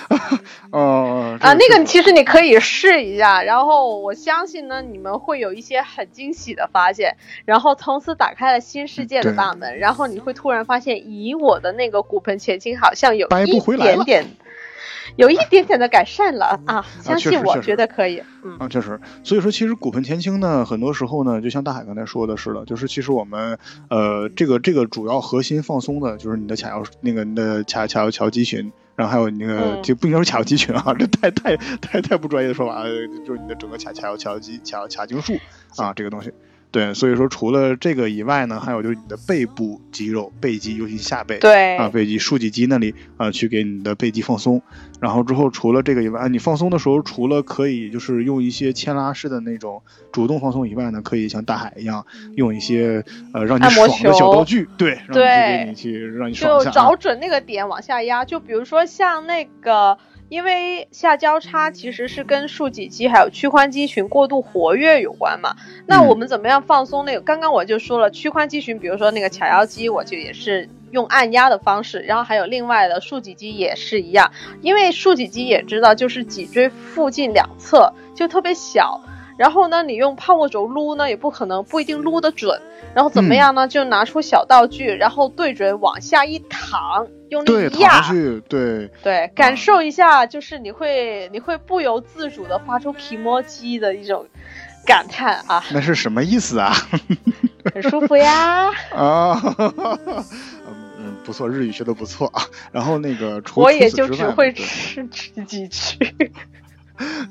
哦啊，那个其实你可以试一下，然后我相信呢，你们会有一些很惊喜的发现，然后从此打开了新世界的大门，然后你会突然发现，咦，我的那个骨盆前倾好像有一点点，有一点点的改善了啊，相信我觉得可以，嗯。啊，确实，所以说其实骨盆前倾呢，很多时候呢，就像大海刚才说的似的，就是其实我们呃这个这个主要核心放松的就是你的髂腰那个你的髂髂腰桥肌群，然后还有你那个、嗯就不应该说髂腰肌群啊，这太太太太不专业的说法了，就是你的整个髂髂腰髂腰肌髂髂胫束啊这个东西。对，所以说除了这个以外呢，还有就是你的背部肌肉，背肌，尤其下背，对，啊，背肌、竖脊肌那里啊，去给你的背肌放松。然后之后除了这个以外，啊你放松的时候，除了可以就是用一些牵拉式的那种主动放松以外呢，可以像大海一样用一些呃让你爽的小道具，对，让你去对给你去让你爽一下、啊。就找准那个点往下压，就比如说像那个因为下交叉其实是跟竖脊肌还有屈髋肌群过度活跃有关嘛。那我们怎么样放松那个？刚刚我就说了，屈髋肌群，比如说那个髂腰肌，我就也是用按压的方式。然后还有另外的竖脊肌也是一样，因为竖脊肌也知道，就是脊椎附近两侧就特别小。然后呢，你用泡沫轴撸呢，也不可能不一定撸得准。然后怎么样呢？就拿出小道具，然后对准往下一躺，用力压，对对，感受一下，就是你会你会不由自主的发出 o j i 的一种感叹啊。那是什么意思啊？很舒服呀。啊，不错，日语学的不错啊。然后那个，我也就只会吃吃几句。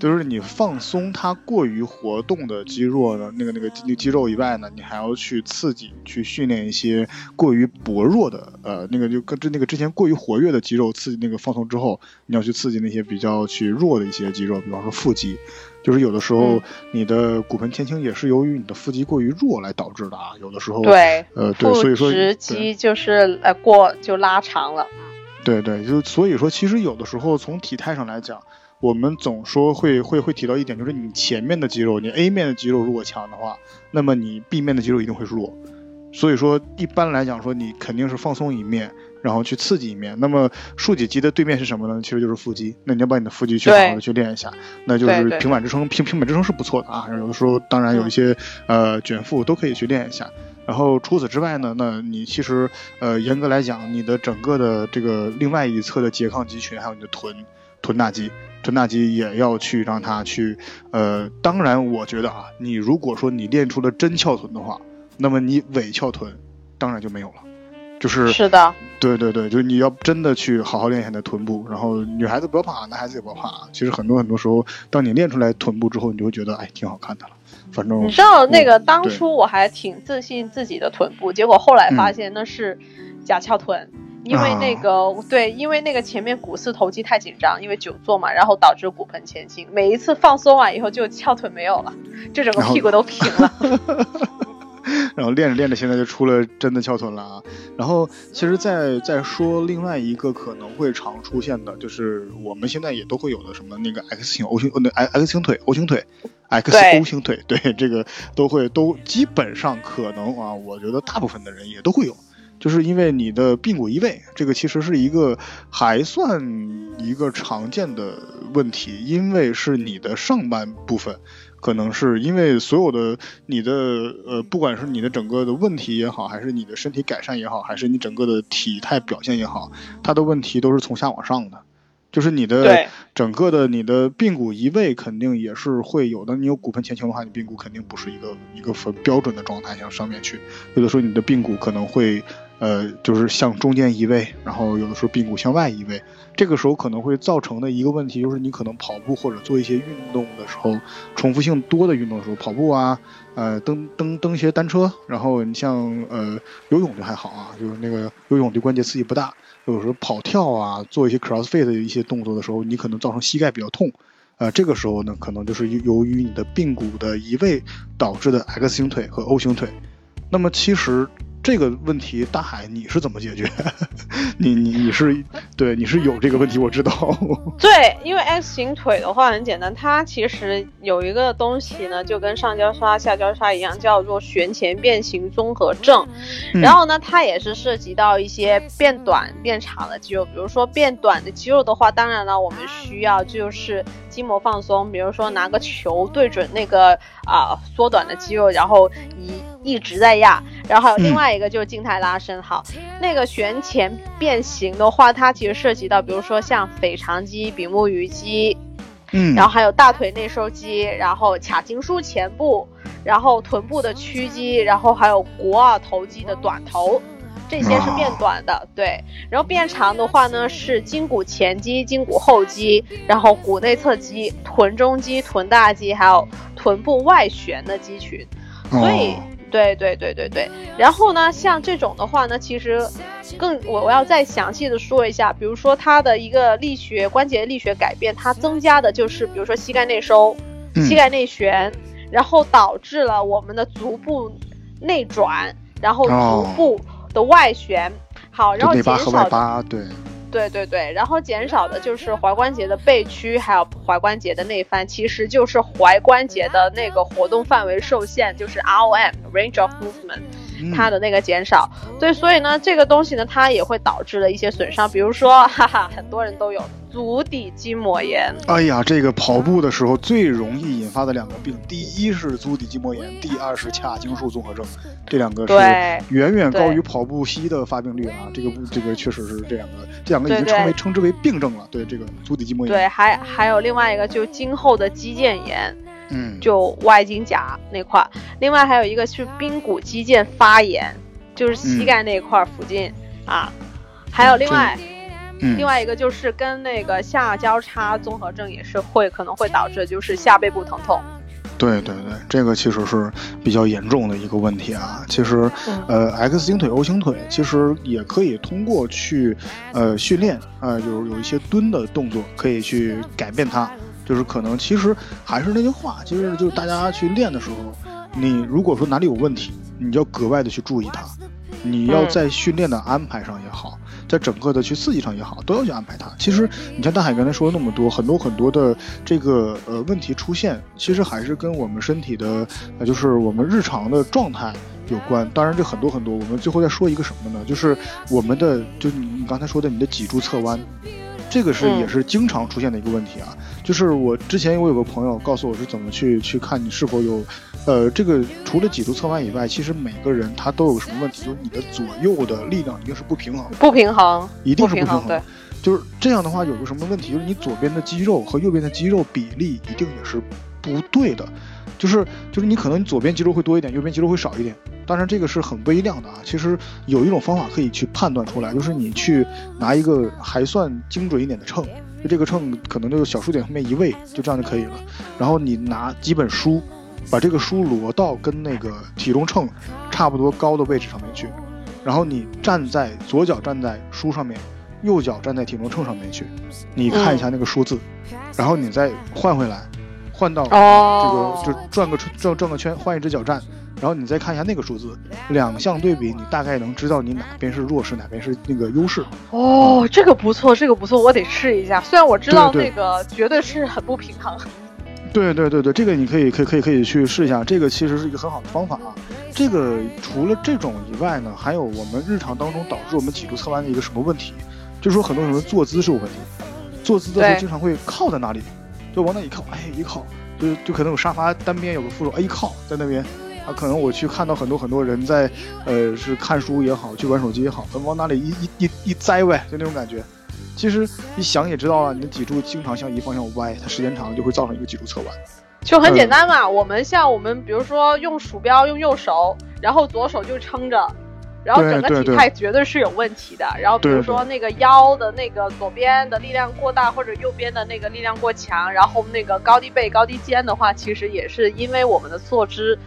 就是你放松它过于活动的肌肉呢，那个那个肌肌肉以外呢，你还要去刺激、去训练一些过于薄弱的，呃，那个就跟这那个之前过于活跃的肌肉，刺激那个放松之后，你要去刺激那些比较去弱的一些肌肉，比方说腹肌，就是有的时候你的骨盆前倾也是由于你的腹肌过于弱来导致的啊，有的时候对，呃对，所以说直肌就是呃过就拉长了，对对，就所以说其实有的时候从体态上来讲。我们总说会会会提到一点，就是你前面的肌肉，你 A 面的肌肉如果强的话，那么你 B 面的肌肉一定会弱。所以说，一般来讲说，你肯定是放松一面，然后去刺激一面。那么竖脊肌的对面是什么呢？其实就是腹肌。那你要把你的腹肌去好好的去练一下，那就是平板支撑，平平板支撑是不错的啊。有的时候，当然有一些呃卷腹都可以去练一下。然后除此之外呢，那你其实呃严格来讲，你的整个的这个另外一侧的拮抗肌群，还有你的臀臀大肌。臀大肌也要去让它去，呃，当然，我觉得啊，你如果说你练出了真翘臀的话，那么你伪翘臀，当然就没有了，就是是的，对对对，就是你要真的去好好练一下你的臀部，然后女孩子不要怕，男孩子也不要怕。其实很多很多时候，当你练出来臀部之后，你就会觉得哎，挺好看的了。反正你知道那个当初我还挺自信自己的臀部，结果后来发现那是假翘臀。因为那个对，因为那个前面股四头肌太紧张，因为久坐嘛，然后导致骨盆前倾。每一次放松完以后，就翘腿没有了，就整个屁股都平了。然后 练着练着，现在就出了真的翘臀了啊！然后其实再再说另外一个可能会常出现的，就是我们现在也都会有的什么那个 X 型 O 型呃那 X 型腿 O 型腿 X O 型腿，对这个都会都基本上可能啊，我觉得大部分的人也都会有。就是因为你的髌骨移位，这个其实是一个还算一个常见的问题，因为是你的上半部分，可能是因为所有的你的呃，不管是你的整个的问题也好，还是你的身体改善也好，还是你整个的体态表现也好，它的问题都是从下往上的。就是你的整个的你的髌骨移位肯定也是会有的。你有骨盆前倾的话，你髌骨肯定不是一个一个很标准的状态向上面去。有的时候你的髌骨可能会呃就是向中间移位，然后有的时候髌骨向外移位。这个时候可能会造成的一个问题就是你可能跑步或者做一些运动的时候，重复性多的运动的时候，跑步啊，呃蹬蹬蹬一些单车，然后你像呃游泳就还好啊，就是那个游泳对关节刺激不大。有时候跑跳啊，做一些 crossfit 的一些动作的时候，你可能造成膝盖比较痛，呃，这个时候呢，可能就是由于你的髌骨的移位导致的 X 型腿和 O 型腿。那么其实。这个问题，大海你是怎么解决？你你你是对你是有这个问题，我知道。对，因为 X 型腿的话很简单，它其实有一个东西呢，就跟上交叉、下交叉一样，叫做旋前变形综合症。然后呢，它也是涉及到一些变短变长的肌肉，比如说变短的肌肉的话，当然了，我们需要就是筋膜放松，比如说拿个球对准那个啊缩短的肌肉，然后一一直在压。然后还有另外一个就是静态拉伸，好，那个旋前变形的话，它其实涉及到，比如说像腓肠肌、比目鱼肌，嗯，然后还有大腿内收肌，然后髂胫束前部，然后臀部的屈肌，然后还有股二头肌的短头，这些是变短的，对。然后变长的话呢，是筋骨前肌、筋骨后肌，然后股内侧肌、臀中肌、臀大肌，还有臀部外旋的肌群，所以。对对对对对，然后呢，像这种的话呢，其实更我我要再详细的说一下，比如说它的一个力学关节力学改变，它增加的就是比如说膝盖内收、膝盖内旋，然后导致了我们的足部内转，然后足部的外旋，好，然后减少对对对对，然后减少的就是踝关节的背屈，还有踝关节的内翻，其实就是踝关节的那个活动范围受限，就是 ROM range of movement。它的那个减少，对，所以呢，这个东西呢，它也会导致了一些损伤，比如说，哈哈，很多人都有足底筋膜炎。哎呀，这个跑步的时候最容易引发的两个病，第一是足底筋膜炎，第二是髂胫束综合症，这两个是远远高于跑步膝的发病率啊。这个不，这个确实是这两个，这两个已经称为称之为病症了。对，这个足底筋膜炎。对，还还有另外一个，就今后的肌腱炎。嗯，就外筋甲那块，另外还有一个是髌骨肌腱发炎，就是膝盖那块附近啊，还有另外，另外一个就是跟那个下交叉综合症也是会可能会导致就是下背部疼痛。对对对，这个其实是比较严重的一个问题啊。其实，呃，X 型腿、O 型腿其实也可以通过去呃训练啊，有有一些蹲的动作可以去改变它。就是可能，其实还是那句话，其实就是大家去练的时候，你如果说哪里有问题，你要格外的去注意它。你要在训练的安排上也好，在整个的去刺激上也好，都要去安排它。其实你像大海刚才说的那么多，很多很多的这个呃问题出现，其实还是跟我们身体的，呃，就是我们日常的状态有关。当然，这很多很多，我们最后再说一个什么呢？就是我们的，就你你刚才说的你的脊柱侧弯。这个是也是经常出现的一个问题啊，就是我之前我有个朋友告诉我是怎么去去看你是否有，呃，这个除了脊柱侧弯以外，其实每个人他都有什么问题，就是你的左右的力量一定是不平衡，不平衡，一定是不平衡，对，就是这样的话有个什么问题，就是你左边的肌肉和右边的肌肉比例一定也是不对的，就是就是你可能左边肌肉会多一点，右边肌肉会少一点。当然，这个是很微量的啊。其实有一种方法可以去判断出来，就是你去拿一个还算精准一点的秤，就这个秤可能就小数点后面一位，就这样就可以了。然后你拿几本书，把这个书摞到跟那个体重秤差不多高的位置上面去，然后你站在左脚站在书上面，右脚站在体重秤上面去，你看一下那个数字，然后你再换回来，换到这个就转个转转个圈，换一只脚站。然后你再看一下那个数字，两项对比，你大概能知道你哪边是弱势，哪边是那个优势。哦，这个不错，这个不错，我得试一下。虽然我知道那个绝对是很不平衡。对对对对，这个你可以可以可以可以去试一下，这个其实是一个很好的方法啊。这个除了这种以外呢，还有我们日常当中导致我们脊柱侧弯的一个什么问题？就是说很多人坐姿是有问题，坐姿的时候经常会靠在那里，就往那一靠，哎一靠，就就可能有沙发单边有个扶手，哎一靠在那边。啊，可能我去看到很多很多人在，呃，是看书也好，去玩手机也好，他往哪里一一一一栽呗，就那种感觉。其实一想也知道啊，你的脊柱经常向一方向歪，它时间长了就会造成一个脊柱侧弯。就很简单嘛，我们像我们比如说用鼠标用右手，然后左手就撑着，然后整个体态绝对是有问题的。然后比如说那个腰的那个左边的力量过大，或者右边的那个力量过强，然后那个高低背高低肩的话，其实也是因为我们的坐姿。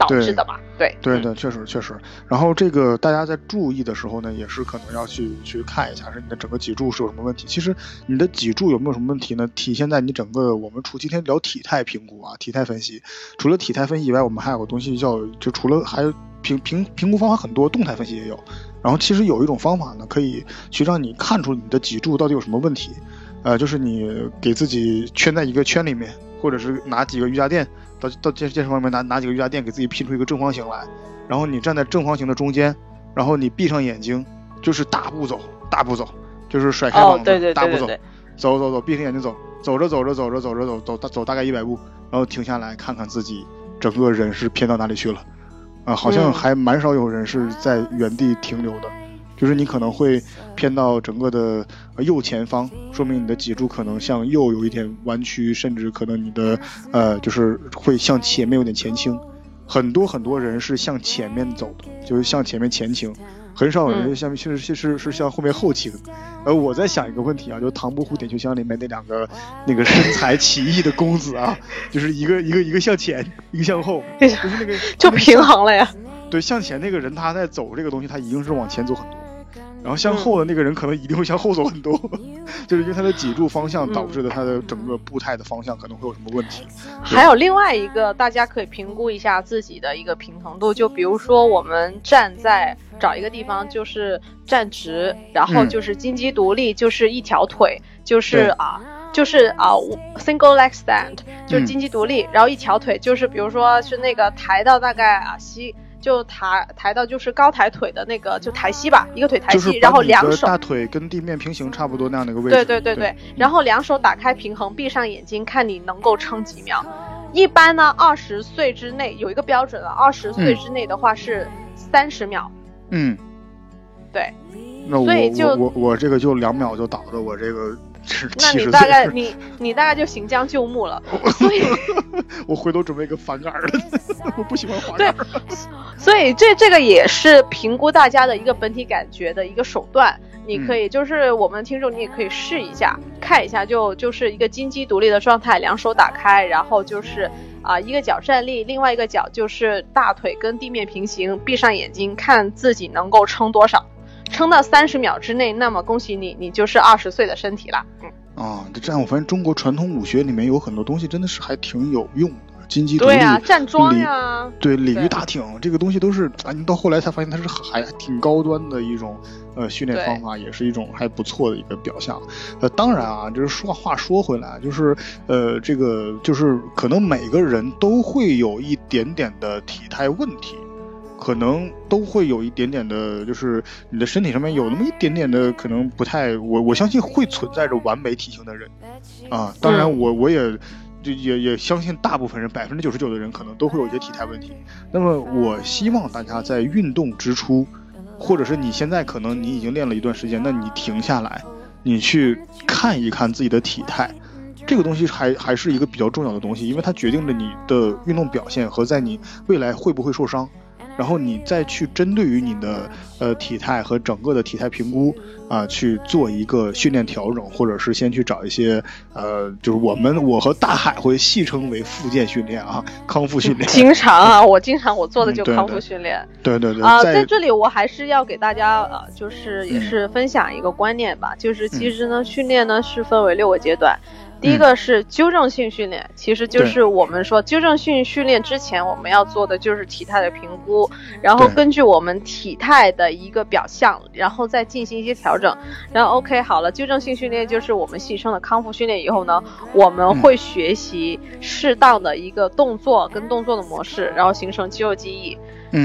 导致的嘛？对对对，确实确实。然后这个大家在注意的时候呢，也是可能要去去看一下，是你的整个脊柱是有什么问题。其实你的脊柱有没有什么问题呢？体现在你整个我们除今天聊体态评估啊，体态分析。除了体态分析以外，我们还有个东西叫，就除了还有评评评估方法很多，动态分析也有。然后其实有一种方法呢，可以去让你看出你的脊柱到底有什么问题。呃，就是你给自己圈在一个圈里面，或者是拿几个瑜伽垫。到到健健身房里面拿拿几个瑜伽垫给自己拼出一个正方形来，然后你站在正方形的中间，然后你闭上眼睛，就是大步走，大步走，就是甩开膀子，大步走，走走走，闭上眼睛走，走着走着走着走着走走大走大概一百步，然后停下来看看自己整个人是偏到哪里去了，啊，好像还蛮少有人是在原地停留的。就是你可能会偏到整个的右前方，说明你的脊柱可能向右有一点弯曲，甚至可能你的呃就是会向前面有点前倾。很多很多人是向前面走的，就是向前面前倾，很少有人向是是是是向后面后倾。呃，我在想一个问题啊，就《唐伯虎点秋香》里面那两个那个身材奇异的公子啊，就是一个一个一个向前，一个向后，就是那个就平衡了呀。对，向前那个人他在走这个东西，他一定是往前走很多。然后向后的那个人可能一定会向后走很多，就是因为他的脊柱方向导致的他的整个步态的方向可能会有什么问题。还有另外一个，大家可以评估一下自己的一个平衡度，就比如说我们站在找一个地方，就是站直，然后就是金鸡独立，就是一条腿，就是啊，就是啊，single leg stand，就是金鸡独立，然后一条腿，就是比如说是那个抬到大概啊膝。就抬抬到就是高抬腿的那个，就抬膝吧，一个腿抬膝，然后两手大腿跟地面平行差不多那样的一个位置。对对对对，然后两手打开平衡，闭上眼睛，看你能够撑几秒。一般呢，二十岁之内有一个标准了，二十岁之内的话是三十秒。嗯，对。那我我我我这个就两秒就倒的，我这个。那你大概你你大概就行将就木了，所以，我回头准备个翻杆儿我不喜欢滑杆。对，所以这这个也是评估大家的一个本体感觉的一个手段。你可以就是我们听众，你也可以试一下，看一下，就就是一个金鸡独立的状态，两手打开，然后就是啊一个脚站立，另外一个脚就是大腿跟地面平行，闭上眼睛，看自己能够撑多少。撑到三十秒之内，那么恭喜你，你就是二十岁的身体了。嗯啊，这样我发现中国传统武学里面有很多东西真的是还挺有用的，金鸡独立、站桩呀，对，鲤鱼打挺，这个东西都是啊，你到后来才发现它是还挺高端的一种呃训练方法，也是一种还不错的一个表象。呃，当然啊，就是说话说回来，就是呃，这个就是可能每个人都会有一点点的体态问题。可能都会有一点点的，就是你的身体上面有那么一点点的，可能不太，我我相信会存在着完美体型的人，啊，当然我我也就也也相信大部分人百分之九十九的人可能都会有一些体态问题。那么我希望大家在运动之初，或者是你现在可能你已经练了一段时间，那你停下来，你去看一看自己的体态，这个东西还还是一个比较重要的东西，因为它决定着你的运动表现和在你未来会不会受伤。然后你再去针对于你的呃体态和整个的体态评估啊，去做一个训练调整，或者是先去找一些呃，就是我们我和大海会戏称为复健训练啊，康复训练。经常啊，我经常我做的就康复训练。对对对。啊，在这里我还是要给大家呃，就是也是分享一个观念吧，就是其实呢，训练呢是分为六个阶段。第一个是纠正性训练，其实就是我们说纠正性训练之前我们要做的就是体态的评估，然后根据我们体态的一个表象，然后再进行一些调整。然后 OK 好了，纠正性训练就是我们戏称的康复训练以后呢，我们会学习适当的一个动作跟动作的模式，然后形成肌肉记忆，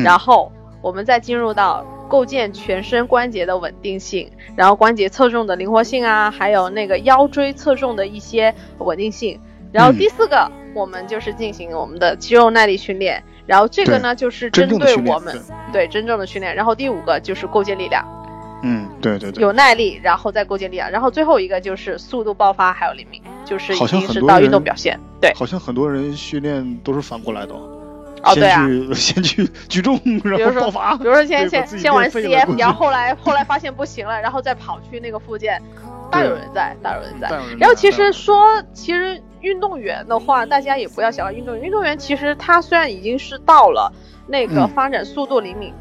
然后我们再进入到。构建全身关节的稳定性，然后关节侧重的灵活性啊，还有那个腰椎侧重的一些稳定性。然后第四个，我们就是进行我们的肌肉耐力训练。然后这个呢，就是针对我们对真正的训练。然后第五个就是构建力量。嗯，对对对，有耐力，然后再构建力量。然后最后一个就是速度爆发还有灵敏，就是已经是到运动表现。对，好像很多人训练都是反过来的。哦，对啊，先去举重，然后爆发。比如说，先先先玩 CF，然后后来后来发现不行了，然后再跑去那个附件，大有人在，大有人在。然后其实说，其实运动员的话，大家也不要小看运动员。运动员其实他虽然已经是到了那个发展速度灵敏。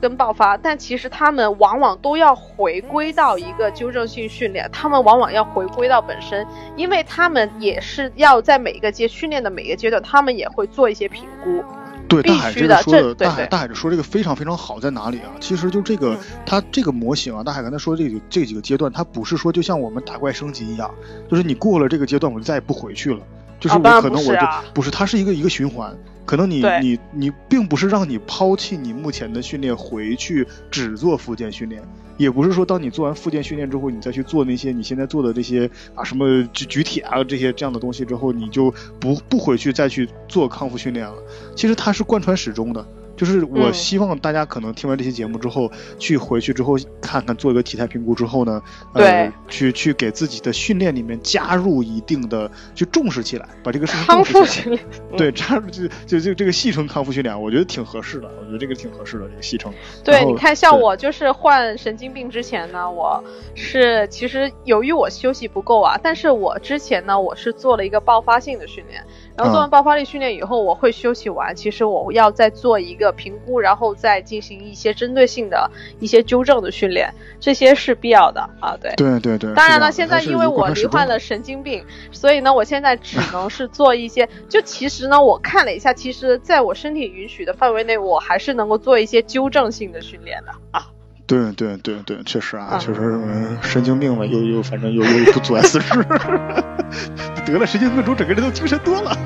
跟爆发，但其实他们往往都要回归到一个纠正性训练，他们往往要回归到本身，因为他们也是要在每一个阶训练的每一个阶段，他们也会做一些评估。对，大海这个说的，大海大海说这个非常非常好，在哪里啊？其实就这个，它这个模型啊，大海刚才说这个这几个阶段，它不是说就像我们打怪升级一样，就是你过了这个阶段，我就再也不回去了，就是我可能我就不是，它是一个一个循环。可能你你你并不是让你抛弃你目前的训练回去只做复健训练，也不是说当你做完复健训练之后，你再去做那些你现在做的这些啊什么举举铁啊这些这样的东西之后，你就不不回去再去做康复训练了。其实它是贯穿始终的。就是我希望大家可能听完这期节目之后，去回去之后看看做一个体态评估之后呢，呃，去去给自己的训练里面加入一定的，去重视起来，把这个事情康复训练，对，加入就就就这个戏称康复训练，我觉得挺合适的，我觉得这个挺合适的这个戏称。对，你看像我就是患神经病之前呢，我是其实由于我休息不够啊，但是我之前呢我是做了一个爆发性的训练。然后做完爆发力训练以后，我会休息完，其实我要再做一个评估，然后再进行一些针对性的一些纠正的训练，这些是必要的啊。对对对对。当然了，现在因为我罹患了神经病，所以呢，我现在只能是做一些。就其实呢，我看了一下，其实在我身体允许的范围内，我还是能够做一些纠正性的训练的啊。对对对对，确实啊，确实神经病嘛，又又反正又又不阻碍四肢。得了神经病之后，整个人都精神多了。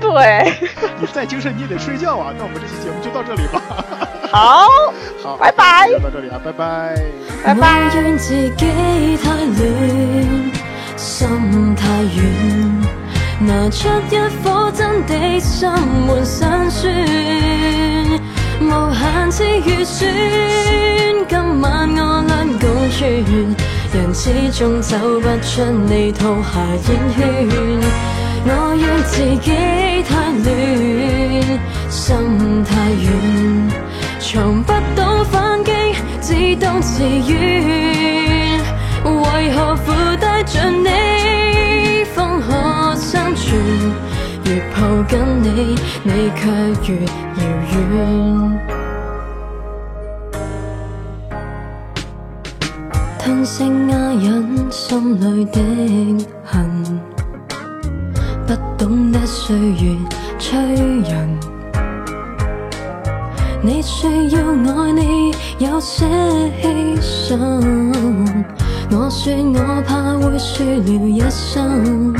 对，你再精神你也得睡觉啊。那我们这期节目就到这里吧。好，好，拜拜。到这里啊，拜拜。拜拜。拿出一颗真的心换辛酸，无限次预算。今晚我俩共存，人始终走不出你套下烟圈。我怨自己太乱，心太软，藏不到反击，只当自愿。为何负带着你？方可生存，越抱紧你，你却越遥远。吞声哑忍心里的恨，不懂得岁月催人。你需要爱你，有些牺牲。我说我怕会输了一生，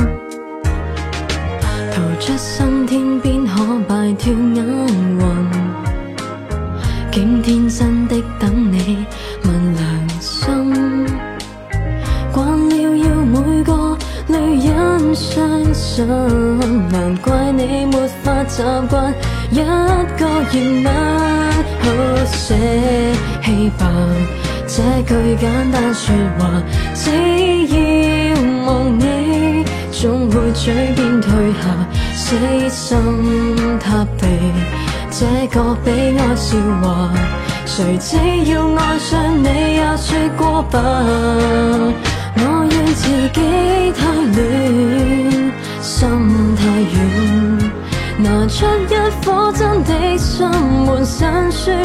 出生天边可摆脱眼云，竟天真的等你问良心。惯了要每个女人相信，难怪你没法习惯一个热吻，好写气白。这句简单说话，只要望你，总会嘴边退下，死心塌地。这个悲哀笑话，谁只要爱上你也说过吧？我怨自己太乱，心太软，拿出一颗真的心换辛酸。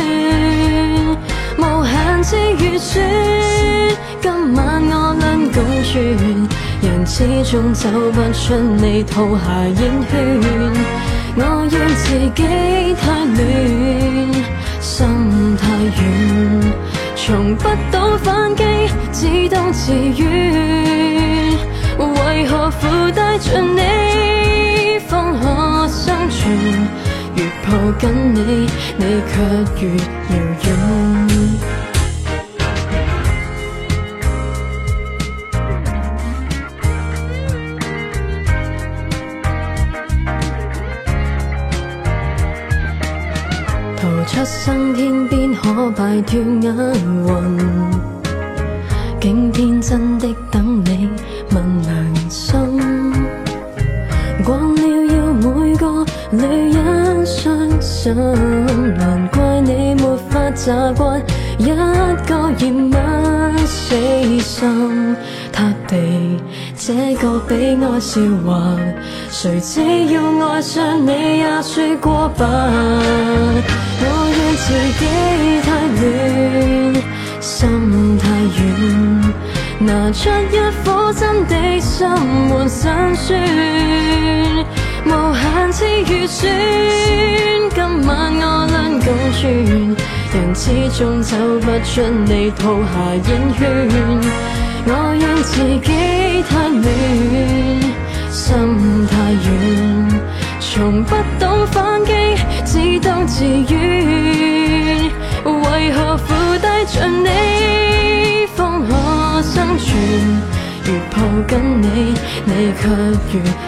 无限次预算，今晚我俩共存，人始终走不出你套下烟圈。我怨自己太乱，心太软，从不懂反击，只懂自愿。为何负带着你，方可生存？越抱紧你，你却越遥远。生天边，可摆脱眼云，竟天真的等你问良心。惯了要每个女人。伤心，难怪你没法习惯一个热吻，死心塌地。这个悲哀笑话，谁只要爱上你也说过吧？我怨自己太乱，心太软，拿出一颗真的心换心酸。无限次预算，今晚我俩共存，人始终走不出你套下烟圈。我怨自己太乱，心太软，从不懂反击，只懂自愿。为何附带着你，方可生存？越抱紧你，你却越。